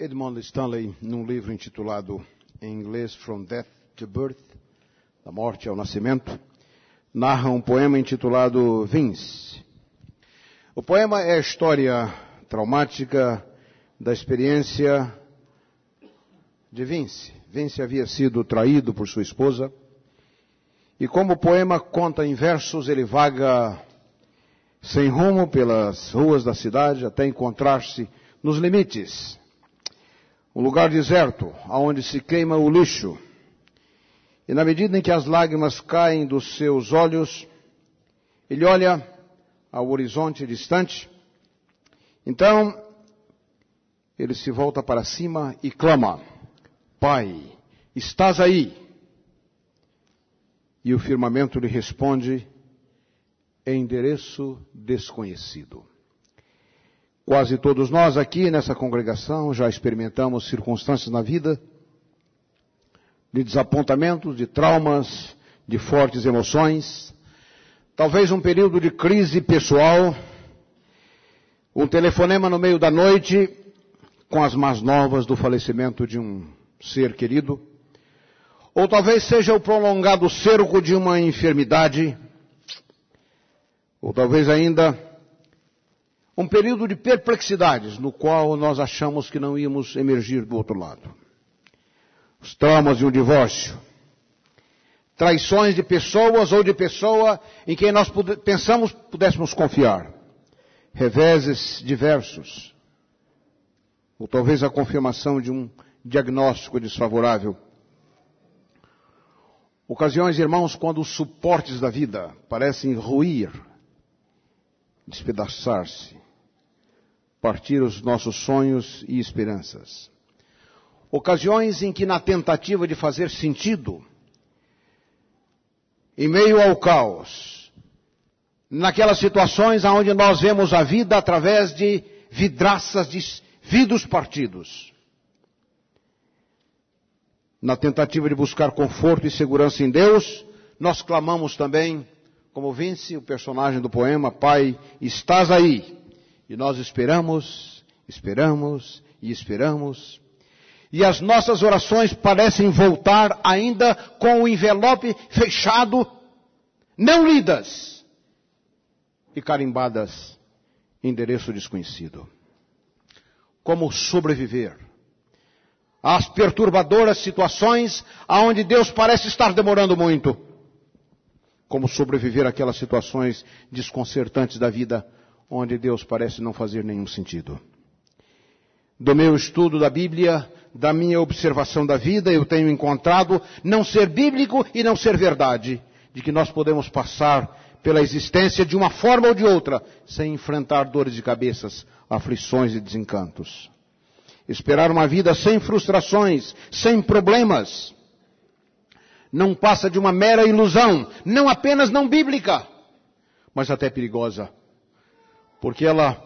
Edmund Stanley, num livro intitulado em inglês From Death to Birth, da morte ao nascimento, narra um poema intitulado Vince. O poema é a história traumática da experiência de Vince. Vince havia sido traído por sua esposa, e como o poema conta em versos, ele vaga sem rumo pelas ruas da cidade até encontrar-se nos limites um lugar deserto, aonde se queima o lixo. E na medida em que as lágrimas caem dos seus olhos, ele olha ao horizonte distante. Então, ele se volta para cima e clama: Pai, estás aí? E o firmamento lhe responde: endereço desconhecido. Quase todos nós aqui nessa congregação já experimentamos circunstâncias na vida de desapontamentos, de traumas, de fortes emoções, talvez um período de crise pessoal, um telefonema no meio da noite com as más novas do falecimento de um ser querido, ou talvez seja o prolongado cerco de uma enfermidade, ou talvez ainda um período de perplexidades no qual nós achamos que não íamos emergir do outro lado. Os traumas de um divórcio, traições de pessoas ou de pessoa em quem nós pensamos pudéssemos confiar, reveses diversos, ou talvez a confirmação de um diagnóstico desfavorável. Ocasiões, irmãos, quando os suportes da vida parecem ruir, despedaçar-se, partir os nossos sonhos e esperanças. Ocasiões em que, na tentativa de fazer sentido, em meio ao caos, naquelas situações onde nós vemos a vida através de vidraças de vidros partidos, na tentativa de buscar conforto e segurança em Deus, nós clamamos também, como Vince, o personagem do poema, Pai, estás aí. E nós esperamos, esperamos e esperamos. E as nossas orações parecem voltar ainda com o envelope fechado, não lidas e carimbadas, endereço desconhecido. Como sobreviver às perturbadoras situações aonde Deus parece estar demorando muito? Como sobreviver àquelas situações desconcertantes da vida onde Deus parece não fazer nenhum sentido. Do meu estudo da Bíblia, da minha observação da vida, eu tenho encontrado não ser bíblico e não ser verdade, de que nós podemos passar pela existência de uma forma ou de outra, sem enfrentar dores de cabeças, aflições e desencantos. Esperar uma vida sem frustrações, sem problemas, não passa de uma mera ilusão, não apenas não bíblica, mas até perigosa porque ela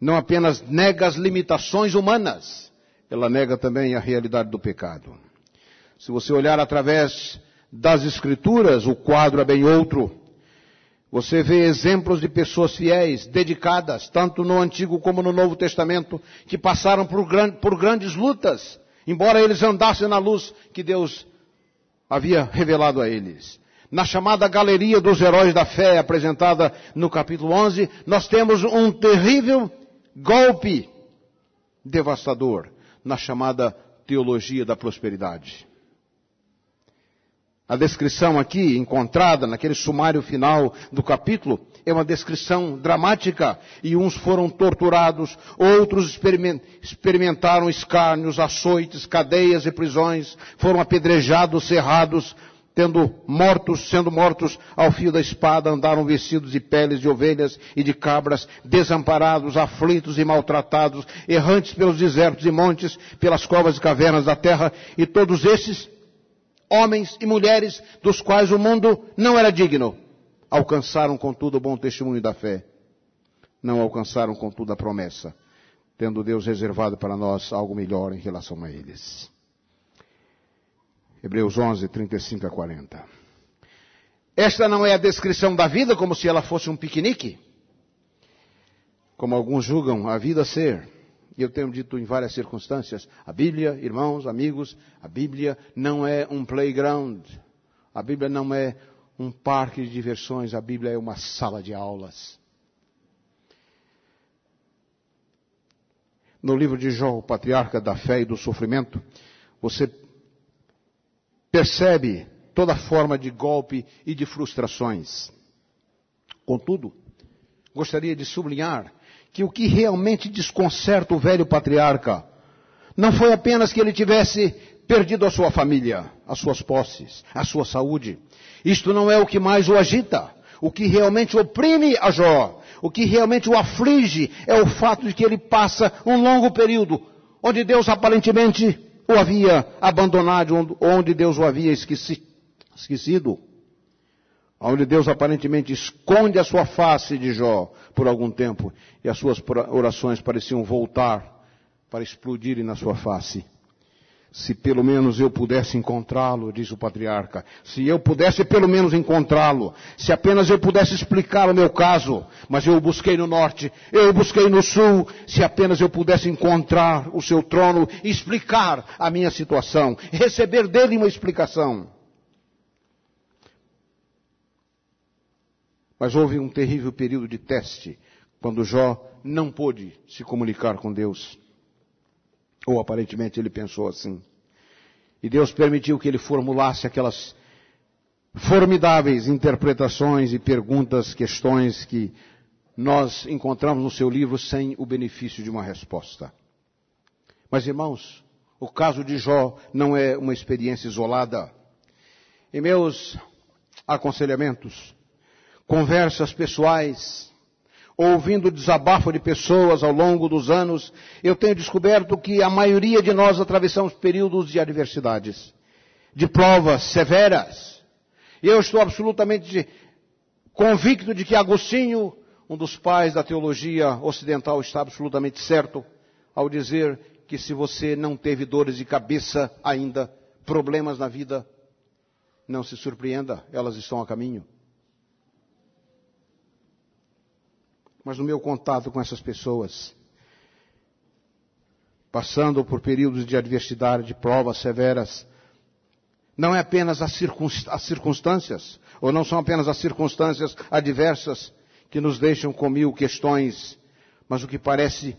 não apenas nega as limitações humanas, ela nega também a realidade do pecado. Se você olhar através das Escrituras, o quadro é bem outro. Você vê exemplos de pessoas fiéis, dedicadas, tanto no Antigo como no Novo Testamento, que passaram por, por grandes lutas, embora eles andassem na luz que Deus havia revelado a eles. Na chamada Galeria dos Heróis da Fé, apresentada no capítulo 11, nós temos um terrível golpe devastador na chamada Teologia da Prosperidade. A descrição aqui, encontrada naquele sumário final do capítulo, é uma descrição dramática. E uns foram torturados, outros experimentaram escárnios, açoites, cadeias e prisões, foram apedrejados, cerrados, tendo mortos, sendo mortos ao fio da espada, andaram vestidos de peles de ovelhas e de cabras, desamparados, aflitos e maltratados, errantes pelos desertos e montes, pelas covas e cavernas da terra, e todos esses homens e mulheres dos quais o mundo não era digno, alcançaram contudo o bom testemunho da fé. Não alcançaram contudo a promessa, tendo Deus reservado para nós algo melhor em relação a eles. Hebreus 11, 35 a 40. Esta não é a descrição da vida como se ela fosse um piquenique, como alguns julgam a vida ser. E eu tenho dito em várias circunstâncias, a Bíblia, irmãos, amigos, a Bíblia não é um playground. A Bíblia não é um parque de diversões, a Bíblia é uma sala de aulas. No livro de Jó, o patriarca da fé e do sofrimento, você percebe toda forma de golpe e de frustrações. Contudo, gostaria de sublinhar que o que realmente desconcerta o velho patriarca não foi apenas que ele tivesse perdido a sua família, as suas posses, a sua saúde. Isto não é o que mais o agita. O que realmente oprime a Jó, o que realmente o aflige, é o fato de que ele passa um longo período onde Deus aparentemente o havia abandonado, onde Deus o havia esquecido. Onde Deus aparentemente esconde a sua face de Jó por algum tempo e as suas orações pareciam voltar para explodirem na sua face. Se pelo menos eu pudesse encontrá-lo, diz o patriarca, se eu pudesse pelo menos encontrá-lo, se apenas eu pudesse explicar o meu caso, mas eu o busquei no norte, eu o busquei no sul, se apenas eu pudesse encontrar o seu trono explicar a minha situação, receber dele uma explicação. Mas houve um terrível período de teste, quando Jó não pôde se comunicar com Deus. Ou aparentemente ele pensou assim. E Deus permitiu que ele formulasse aquelas formidáveis interpretações e perguntas, questões que nós encontramos no seu livro sem o benefício de uma resposta. Mas irmãos, o caso de Jó não é uma experiência isolada. Em meus aconselhamentos, conversas pessoais, ouvindo o desabafo de pessoas ao longo dos anos, eu tenho descoberto que a maioria de nós atravessamos períodos de adversidades, de provas severas. E eu estou absolutamente convicto de que Agostinho, um dos pais da teologia ocidental, está absolutamente certo ao dizer que se você não teve dores de cabeça ainda, problemas na vida, não se surpreenda, elas estão a caminho. Mas no meu contato com essas pessoas, passando por períodos de adversidade, de provas severas, não é apenas as, circunstâncias, ou não são apenas as circunstâncias adversas que nos deixam com mil questões, mas o que parece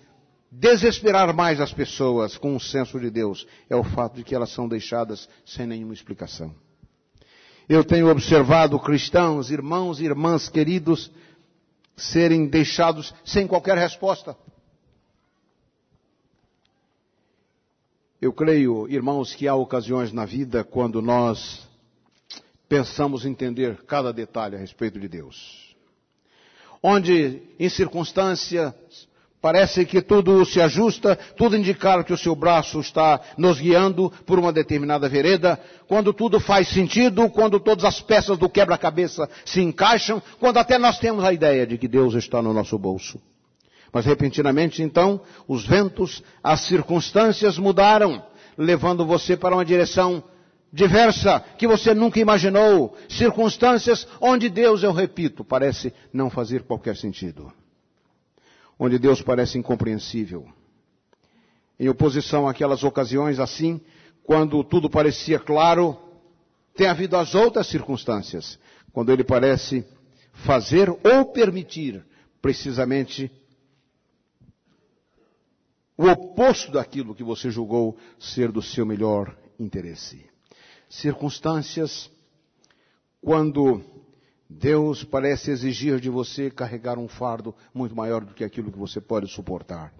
desesperar mais as pessoas com o senso de Deus é o fato de que elas são deixadas sem nenhuma explicação. Eu tenho observado cristãos, irmãos e irmãs queridos, serem deixados sem qualquer resposta. Eu creio, irmãos, que há ocasiões na vida quando nós pensamos entender cada detalhe a respeito de Deus. Onde, em circunstâncias Parece que tudo se ajusta, tudo indica que o seu braço está nos guiando por uma determinada vereda, quando tudo faz sentido, quando todas as peças do quebra-cabeça se encaixam, quando até nós temos a ideia de que Deus está no nosso bolso. Mas repentinamente, então, os ventos, as circunstâncias mudaram, levando você para uma direção diversa que você nunca imaginou, circunstâncias onde Deus, eu repito, parece não fazer qualquer sentido onde Deus parece incompreensível. Em oposição àquelas ocasiões assim, quando tudo parecia claro, tem havido as outras circunstâncias, quando ele parece fazer ou permitir precisamente o oposto daquilo que você julgou ser do seu melhor interesse. Circunstâncias quando Deus parece exigir de você carregar um fardo muito maior do que aquilo que você pode suportar.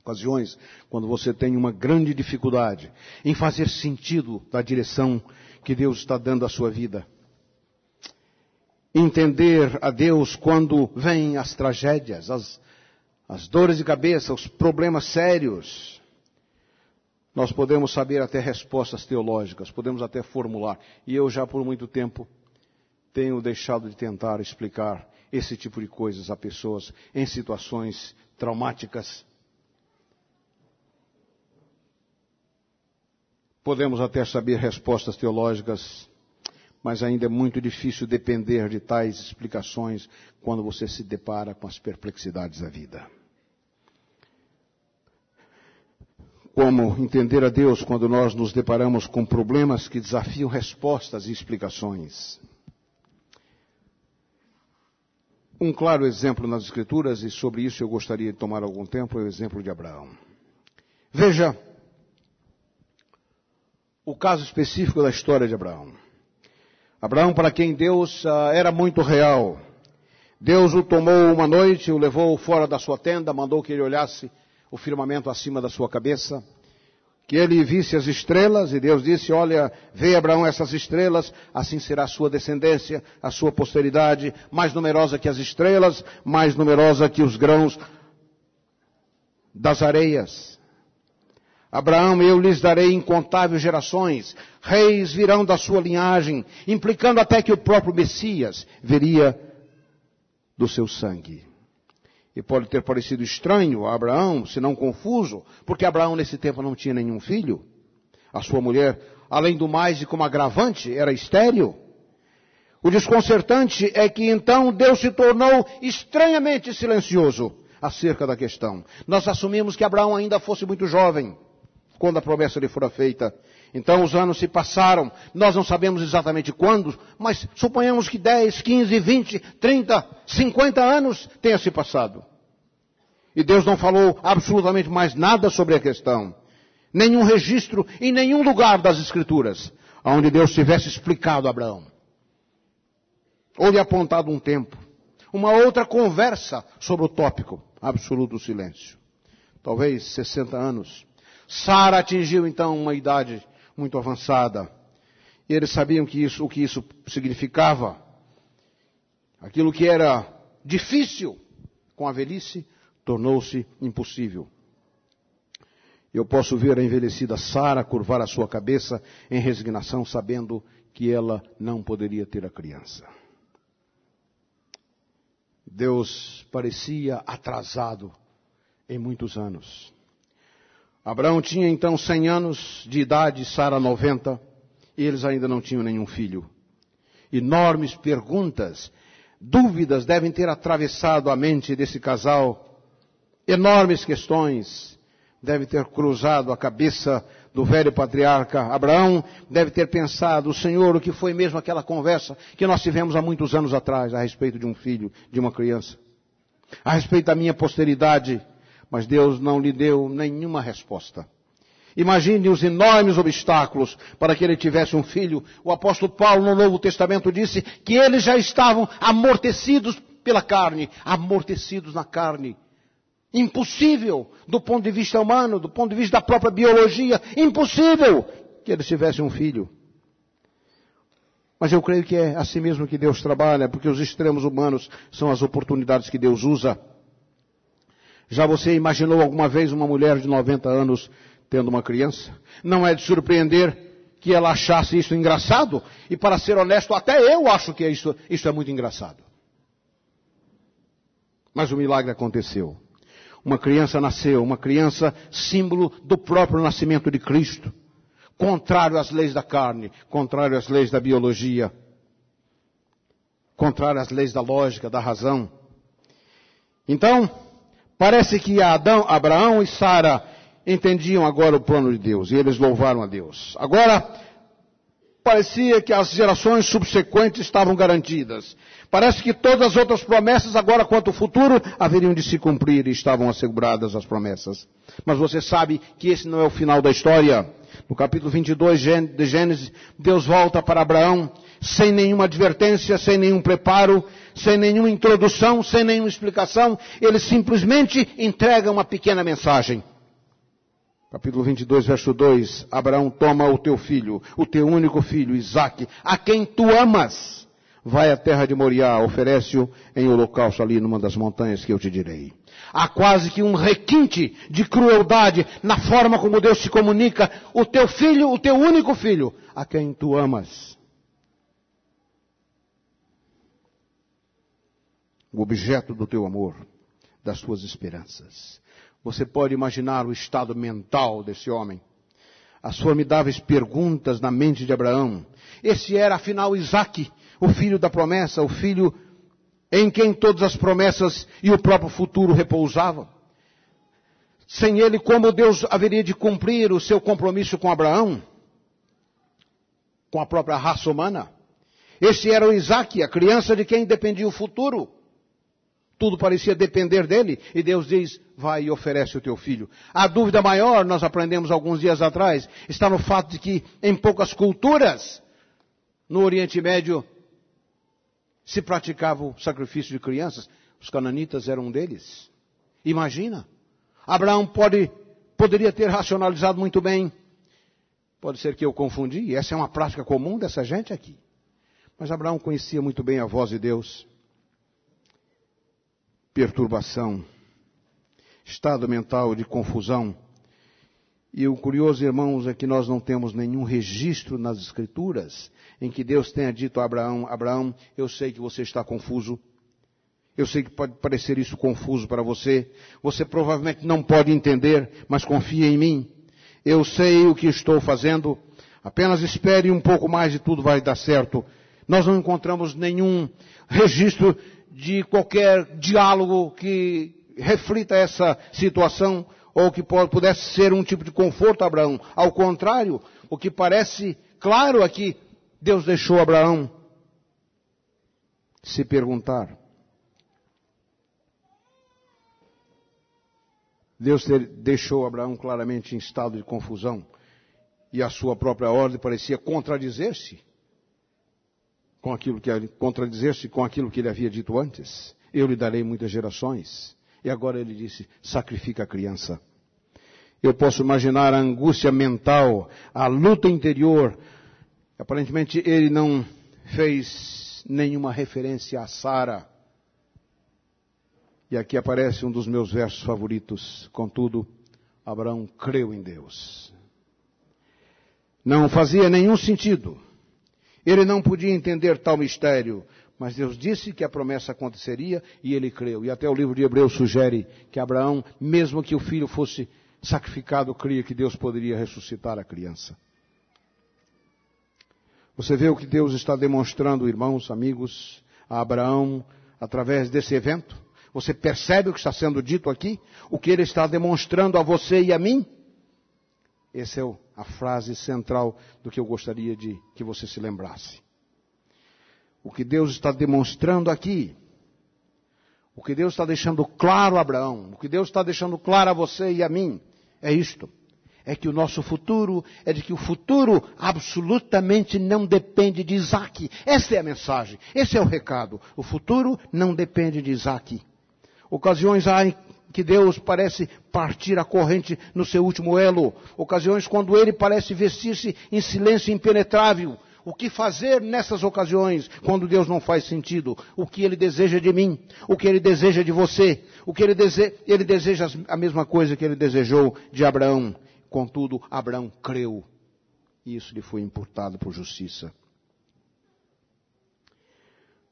Ocasiões quando você tem uma grande dificuldade em fazer sentido da direção que Deus está dando à sua vida. Entender a Deus quando vêm as tragédias, as, as dores de cabeça, os problemas sérios. Nós podemos saber até respostas teológicas, podemos até formular. E eu já por muito tempo tenho deixado de tentar explicar esse tipo de coisas a pessoas em situações traumáticas. Podemos até saber respostas teológicas, mas ainda é muito difícil depender de tais explicações quando você se depara com as perplexidades da vida. como entender a Deus quando nós nos deparamos com problemas que desafiam respostas e explicações. Um claro exemplo nas Escrituras, e sobre isso eu gostaria de tomar algum tempo, é o exemplo de Abraão. Veja o caso específico da história de Abraão. Abraão, para quem Deus uh, era muito real. Deus o tomou uma noite, o levou fora da sua tenda, mandou que ele olhasse o firmamento acima da sua cabeça, que ele visse as estrelas, e Deus disse, olha, vê Abraão essas estrelas, assim será a sua descendência, a sua posteridade, mais numerosa que as estrelas, mais numerosa que os grãos das areias. Abraão, eu lhes darei incontáveis gerações, reis virão da sua linhagem, implicando até que o próprio Messias veria do seu sangue. E pode ter parecido estranho a Abraão, se não confuso, porque Abraão nesse tempo não tinha nenhum filho. A sua mulher, além do mais e como agravante, era estéril. O desconcertante é que então Deus se tornou estranhamente silencioso acerca da questão. Nós assumimos que Abraão ainda fosse muito jovem quando a promessa lhe fora feita. Então os anos se passaram, nós não sabemos exatamente quando, mas suponhamos que 10, 15, 20, 30, 50 anos tenha se passado. E Deus não falou absolutamente mais nada sobre a questão. Nenhum registro em nenhum lugar das Escrituras onde Deus tivesse explicado a Abraão. Ou lhe apontado um tempo. Uma outra conversa sobre o tópico. Absoluto silêncio. Talvez 60 anos. Sara atingiu então uma idade muito avançada. E eles sabiam que isso, o que isso significava. Aquilo que era difícil com a velhice tornou-se impossível. Eu posso ver a envelhecida Sara curvar a sua cabeça em resignação, sabendo que ela não poderia ter a criança. Deus parecia atrasado em muitos anos. Abraão tinha então 100 anos de idade, Sara 90, e eles ainda não tinham nenhum filho. Enormes perguntas, dúvidas devem ter atravessado a mente desse casal. Enormes questões deve ter cruzado a cabeça do velho patriarca Abraão, deve ter pensado, Senhor, o que foi mesmo aquela conversa que nós tivemos há muitos anos atrás a respeito de um filho, de uma criança, a respeito da minha posteridade, mas Deus não lhe deu nenhuma resposta. Imagine os enormes obstáculos para que ele tivesse um filho. O apóstolo Paulo no Novo Testamento disse que eles já estavam amortecidos pela carne, amortecidos na carne Impossível do ponto de vista humano, do ponto de vista da própria biologia, impossível que eles tivessem um filho. Mas eu creio que é assim mesmo que Deus trabalha, porque os extremos humanos são as oportunidades que Deus usa. Já você imaginou alguma vez uma mulher de 90 anos tendo uma criança? Não é de surpreender que ela achasse isso engraçado, e para ser honesto, até eu acho que isso, isso é muito engraçado. Mas o milagre aconteceu. Uma criança nasceu, uma criança símbolo do próprio nascimento de Cristo. Contrário às leis da carne, contrário às leis da biologia, contrário às leis da lógica, da razão. Então, parece que Adão, Abraão e Sara entendiam agora o plano de Deus e eles louvaram a Deus. Agora, parecia que as gerações subsequentes estavam garantidas. Parece que todas as outras promessas, agora quanto ao futuro, haveriam de se cumprir e estavam asseguradas as promessas. Mas você sabe que esse não é o final da história. No capítulo 22 de Gênesis, Deus volta para Abraão sem nenhuma advertência, sem nenhum preparo, sem nenhuma introdução, sem nenhuma explicação. Ele simplesmente entrega uma pequena mensagem. Capítulo 22, verso 2. Abraão toma o teu filho, o teu único filho, Isaque, a quem tu amas vai à terra de Moriá, oferece-o em holocausto ali numa das montanhas que eu te direi. Há quase que um requinte de crueldade na forma como Deus se comunica, o teu filho, o teu único filho, a quem tu amas. O objeto do teu amor, das tuas esperanças. Você pode imaginar o estado mental desse homem. As formidáveis perguntas na mente de Abraão. Esse era afinal Isaac, o filho da promessa, o filho em quem todas as promessas e o próprio futuro repousavam. Sem ele, como Deus haveria de cumprir o seu compromisso com Abraão? Com a própria raça humana? Este era o Isaac, a criança de quem dependia o futuro. Tudo parecia depender dele, e Deus diz: vai e oferece o teu filho. A dúvida maior, nós aprendemos alguns dias atrás, está no fato de que em poucas culturas, no Oriente Médio, se praticava o sacrifício de crianças. Os cananitas eram um deles. Imagina. Abraão pode, poderia ter racionalizado muito bem. Pode ser que eu confundi, essa é uma prática comum dessa gente aqui. Mas Abraão conhecia muito bem a voz de Deus. Perturbação, estado mental de confusão. E o curioso, irmãos, é que nós não temos nenhum registro nas Escrituras em que Deus tenha dito a Abraão: Abraão, eu sei que você está confuso. Eu sei que pode parecer isso confuso para você. Você provavelmente não pode entender, mas confia em mim. Eu sei o que estou fazendo. Apenas espere um pouco mais e tudo vai dar certo. Nós não encontramos nenhum registro de qualquer diálogo que reflita essa situação ou que pudesse ser um tipo de conforto a Abraão. Ao contrário, o que parece claro aqui, Deus deixou Abraão se perguntar: Deus deixou Abraão claramente em estado de confusão e a sua própria ordem parecia contradizer-se com aquilo que contradizer-se com aquilo que ele havia dito antes. Eu lhe darei muitas gerações. E agora ele disse: sacrifica a criança. Eu posso imaginar a angústia mental, a luta interior. Aparentemente ele não fez nenhuma referência a Sara e aqui aparece um dos meus versos favoritos. Contudo, Abraão creu em Deus. Não fazia nenhum sentido. Ele não podia entender tal mistério, mas Deus disse que a promessa aconteceria e ele creu. E até o livro de Hebreus sugere que Abraão, mesmo que o filho fosse sacrificado, cria que Deus poderia ressuscitar a criança. Você vê o que Deus está demonstrando, irmãos, amigos, a Abraão através desse evento? Você percebe o que está sendo dito aqui? O que ele está demonstrando a você e a mim? Essa é a frase central do que eu gostaria de que você se lembrasse. O que Deus está demonstrando aqui, o que Deus está deixando claro a Abraão, o que Deus está deixando claro a você e a mim, é isto. É que o nosso futuro, é de que o futuro absolutamente não depende de Isaac. Essa é a mensagem, esse é o recado. O futuro não depende de Isaac. Ocasiões há que Deus parece partir a corrente no seu último elo. Ocasiões quando ele parece vestir-se em silêncio impenetrável. O que fazer nessas ocasiões, quando Deus não faz sentido? O que Ele deseja de mim? O que Ele deseja de você? O que Ele, dese... ele deseja a mesma coisa que Ele desejou de Abraão. Contudo, Abraão creu. E isso lhe foi imputado por justiça.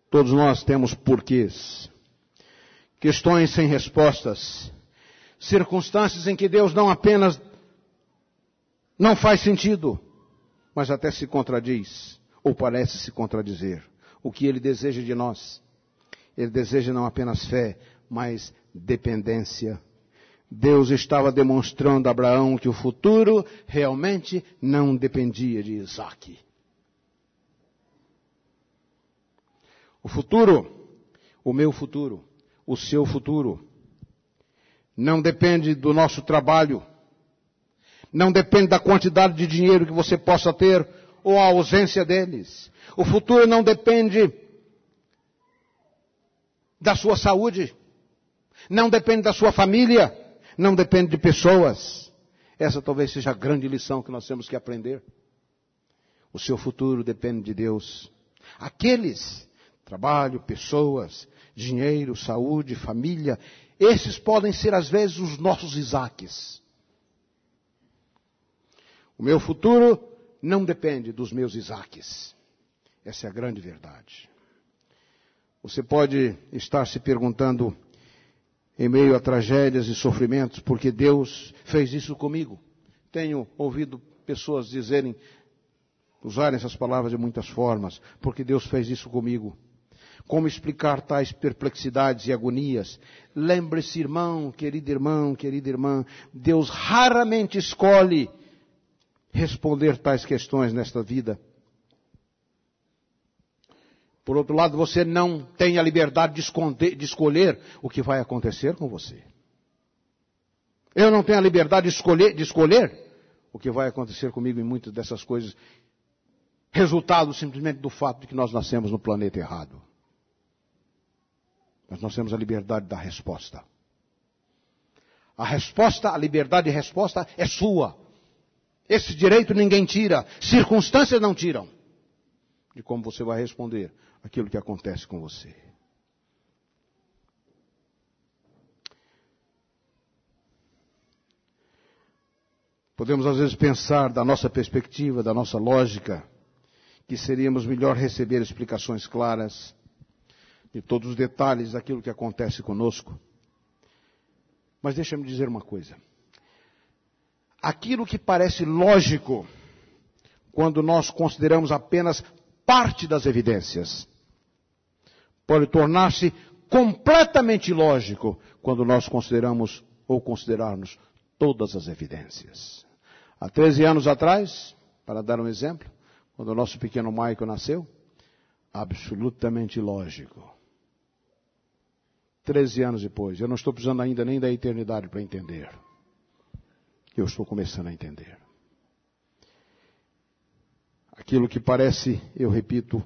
Todos nós temos porquês questões sem respostas, circunstâncias em que Deus não apenas não faz sentido, mas até se contradiz, ou parece se contradizer. O que ele deseja de nós? Ele deseja não apenas fé, mas dependência. Deus estava demonstrando a Abraão que o futuro realmente não dependia de Isaac. O futuro, o meu futuro, o seu futuro. Não depende do nosso trabalho. Não depende da quantidade de dinheiro que você possa ter ou a ausência deles. O futuro não depende da sua saúde. Não depende da sua família. Não depende de pessoas. Essa talvez seja a grande lição que nós temos que aprender. O seu futuro depende de Deus. Aqueles, trabalho, pessoas, dinheiro, saúde, família, esses podem ser às vezes os nossos Isaques. O meu futuro não depende dos meus Isaques. Essa é a grande verdade. Você pode estar se perguntando, em meio a tragédias e sofrimentos, porque Deus fez isso comigo. Tenho ouvido pessoas dizerem, usarem essas palavras de muitas formas, porque Deus fez isso comigo. Como explicar tais perplexidades e agonias. Lembre-se, irmão, querido irmão, querida irmã, Deus raramente escolhe responder tais questões nesta vida. Por outro lado, você não tem a liberdade de, esconder, de escolher o que vai acontecer com você. Eu não tenho a liberdade de escolher, de escolher o que vai acontecer comigo em muitas dessas coisas. Resultado simplesmente do fato de que nós nascemos no planeta errado. Mas nós temos a liberdade da resposta. A resposta, a liberdade de resposta é sua. Esse direito ninguém tira, circunstâncias não tiram. De como você vai responder aquilo que acontece com você. Podemos às vezes pensar da nossa perspectiva, da nossa lógica, que seríamos melhor receber explicações claras de todos os detalhes daquilo que acontece conosco. Mas deixa-me dizer uma coisa. Aquilo que parece lógico, quando nós consideramos apenas parte das evidências, pode tornar-se completamente lógico quando nós consideramos ou considerarmos todas as evidências. Há 13 anos atrás, para dar um exemplo, quando o nosso pequeno Michael nasceu, absolutamente lógico. 13 anos depois. Eu não estou precisando ainda nem da eternidade para entender. Eu estou começando a entender. Aquilo que parece, eu repito,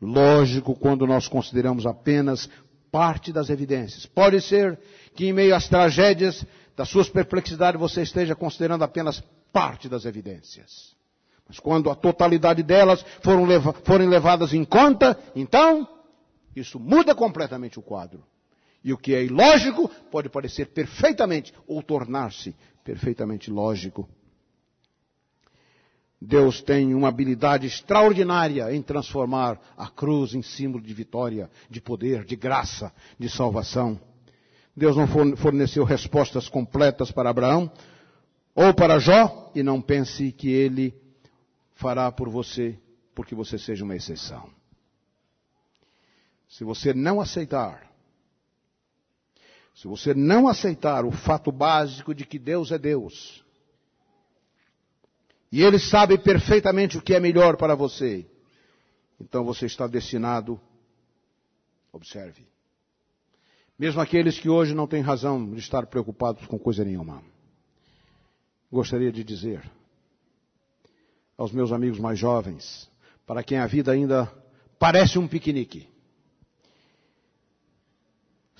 lógico quando nós consideramos apenas parte das evidências. Pode ser que em meio às tragédias das suas perplexidades você esteja considerando apenas parte das evidências. Mas quando a totalidade delas forem levadas em conta, então, isso muda completamente o quadro. E o que é ilógico pode parecer perfeitamente ou tornar-se perfeitamente lógico. Deus tem uma habilidade extraordinária em transformar a cruz em símbolo de vitória, de poder, de graça, de salvação. Deus não forneceu respostas completas para Abraão ou para Jó, e não pense que ele fará por você porque você seja uma exceção. Se você não aceitar se você não aceitar o fato básico de que Deus é Deus, e Ele sabe perfeitamente o que é melhor para você, então você está destinado, observe, mesmo aqueles que hoje não têm razão de estar preocupados com coisa nenhuma, gostaria de dizer aos meus amigos mais jovens, para quem a vida ainda parece um piquenique,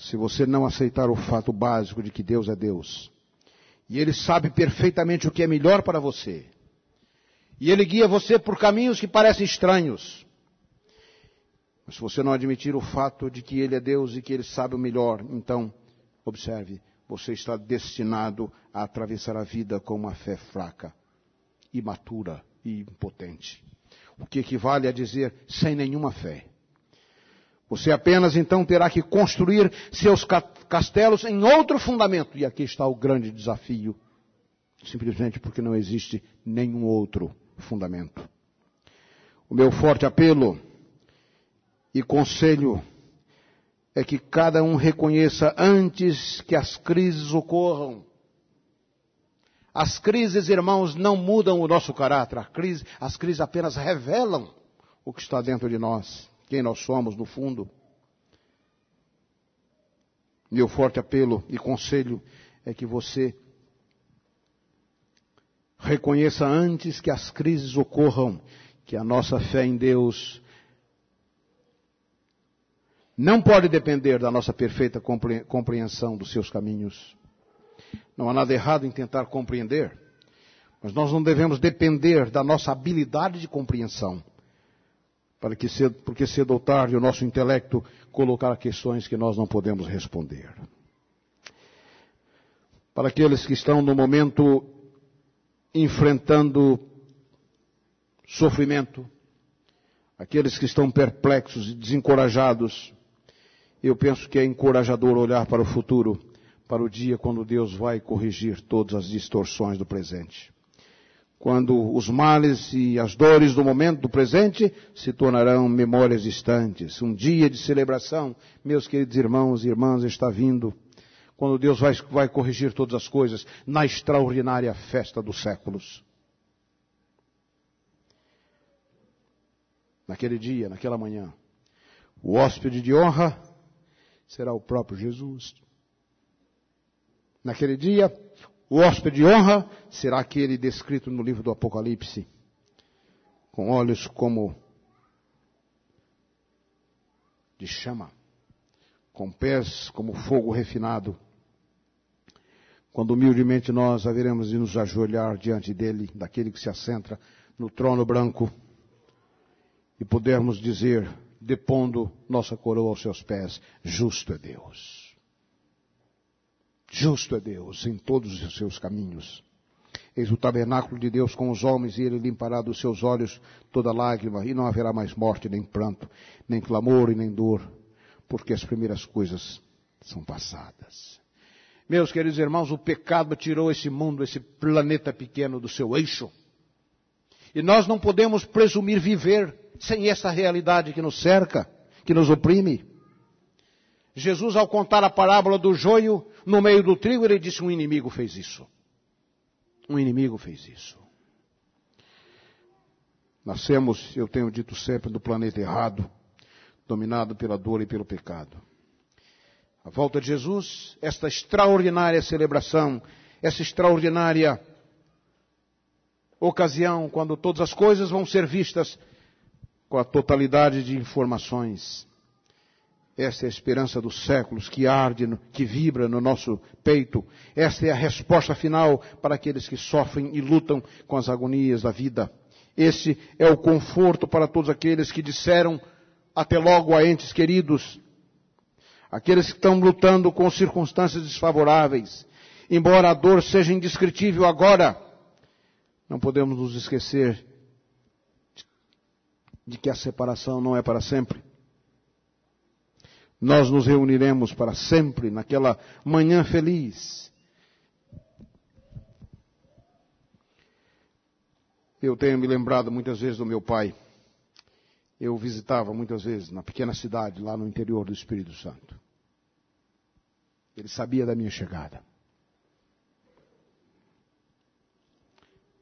se você não aceitar o fato básico de que Deus é Deus, e Ele sabe perfeitamente o que é melhor para você, e Ele guia você por caminhos que parecem estranhos, mas se você não admitir o fato de que Ele é Deus e que Ele sabe o melhor, então, observe, você está destinado a atravessar a vida com uma fé fraca, imatura e impotente. O que equivale a dizer sem nenhuma fé. Você apenas então terá que construir seus castelos em outro fundamento. E aqui está o grande desafio. Simplesmente porque não existe nenhum outro fundamento. O meu forte apelo e conselho é que cada um reconheça antes que as crises ocorram. As crises, irmãos, não mudam o nosso caráter. Crise, as crises apenas revelam o que está dentro de nós quem nós somos no fundo. Meu forte apelo e conselho é que você reconheça antes que as crises ocorram que a nossa fé em Deus não pode depender da nossa perfeita compreensão dos seus caminhos. Não há nada errado em tentar compreender, mas nós não devemos depender da nossa habilidade de compreensão para que cedo, porque cedo ou tarde o nosso intelecto colocar questões que nós não podemos responder. Para aqueles que estão no momento enfrentando sofrimento, aqueles que estão perplexos e desencorajados, eu penso que é encorajador olhar para o futuro, para o dia quando Deus vai corrigir todas as distorções do presente quando os males e as dores do momento, do presente, se tornarão memórias distantes. Um dia de celebração, meus queridos irmãos e irmãs, está vindo, quando Deus vai, vai corrigir todas as coisas, na extraordinária festa dos séculos. Naquele dia, naquela manhã, o hóspede de honra será o próprio Jesus. Naquele dia, o hóspede de honra será aquele descrito no livro do Apocalipse, com olhos como de chama, com pés como fogo refinado. Quando humildemente nós haveremos de nos ajoelhar diante dele, daquele que se assenta no trono branco, e pudermos dizer, depondo nossa coroa aos seus pés, justo é Deus. Justo é Deus em todos os seus caminhos. Eis o tabernáculo de Deus com os homens, e ele limpará dos seus olhos toda lágrima, e não haverá mais morte, nem pranto, nem clamor e nem dor, porque as primeiras coisas são passadas. Meus queridos irmãos, o pecado tirou esse mundo, esse planeta pequeno do seu eixo. E nós não podemos presumir viver sem essa realidade que nos cerca, que nos oprime. Jesus, ao contar a parábola do joio no meio do trigo, ele disse: Um inimigo fez isso. Um inimigo fez isso. Nascemos, eu tenho dito sempre, no planeta errado, dominado pela dor e pelo pecado. A volta de Jesus, esta extraordinária celebração, essa extraordinária ocasião, quando todas as coisas vão ser vistas com a totalidade de informações. Esta é a esperança dos séculos que arde, que vibra no nosso peito. Esta é a resposta final para aqueles que sofrem e lutam com as agonias da vida. Esse é o conforto para todos aqueles que disseram até logo a entes queridos. Aqueles que estão lutando com circunstâncias desfavoráveis. Embora a dor seja indescritível agora, não podemos nos esquecer de que a separação não é para sempre nós nos reuniremos para sempre naquela manhã feliz. Eu tenho me lembrado muitas vezes do meu pai. Eu visitava muitas vezes na pequena cidade, lá no interior do Espírito Santo. Ele sabia da minha chegada.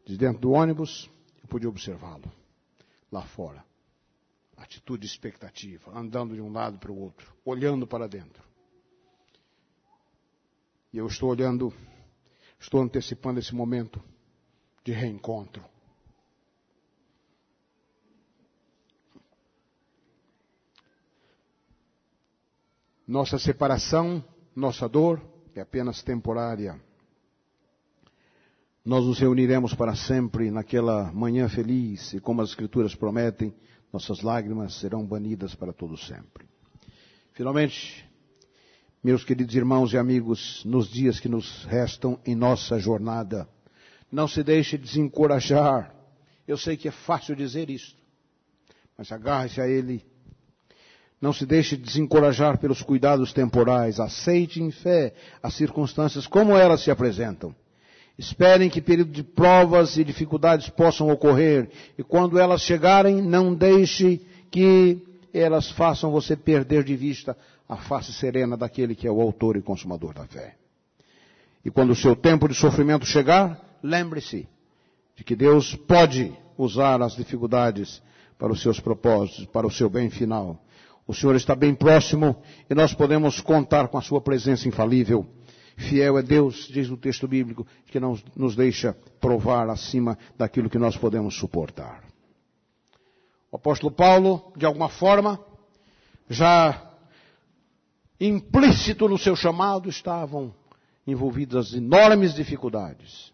De dentro do ônibus, eu podia observá-lo, lá fora atitude expectativa, andando de um lado para o outro, olhando para dentro. E eu estou olhando, estou antecipando esse momento de reencontro. Nossa separação, nossa dor é apenas temporária. Nós nos reuniremos para sempre naquela manhã feliz e como as Escrituras prometem, nossas lágrimas serão banidas para todo sempre. Finalmente, meus queridos irmãos e amigos, nos dias que nos restam em nossa jornada, não se deixe desencorajar. Eu sei que é fácil dizer isto, mas agarre-se a Ele. Não se deixe desencorajar pelos cuidados temporais. Aceite em fé as circunstâncias como elas se apresentam. Esperem que período de provas e dificuldades possam ocorrer. E quando elas chegarem, não deixe que elas façam você perder de vista a face serena daquele que é o autor e consumador da fé. E quando o seu tempo de sofrimento chegar, lembre-se de que Deus pode usar as dificuldades para os seus propósitos, para o seu bem final. O Senhor está bem próximo e nós podemos contar com a sua presença infalível. Fiel é Deus, diz o texto bíblico, que não nos deixa provar acima daquilo que nós podemos suportar. O apóstolo Paulo, de alguma forma, já implícito no seu chamado, estavam envolvidas enormes dificuldades.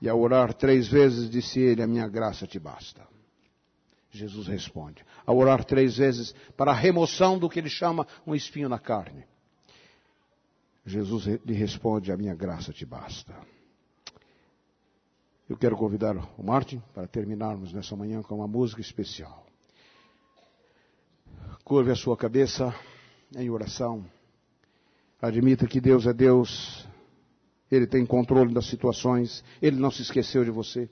E ao orar três vezes, disse ele: A minha graça te basta. Jesus responde. Ao orar três vezes para a remoção do que ele chama um espinho na carne. Jesus lhe responde: A minha graça te basta. Eu quero convidar o Martin para terminarmos nessa manhã com uma música especial. Curve a sua cabeça em oração. Admita que Deus é Deus. Ele tem controle das situações. Ele não se esqueceu de você.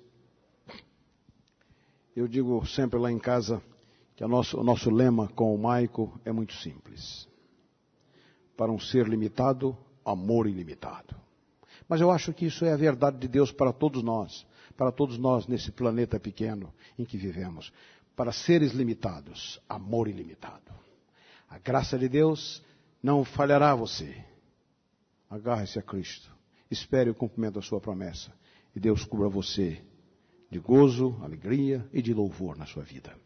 Eu digo sempre lá em casa que nosso, o nosso lema com o Maico é muito simples. Para um ser limitado, amor ilimitado. Mas eu acho que isso é a verdade de Deus para todos nós, para todos nós nesse planeta pequeno em que vivemos. Para seres limitados, amor ilimitado. A graça de Deus não falhará você. Agarre-se a Cristo. Espere o cumprimento da sua promessa. E Deus cubra você de gozo, alegria e de louvor na sua vida.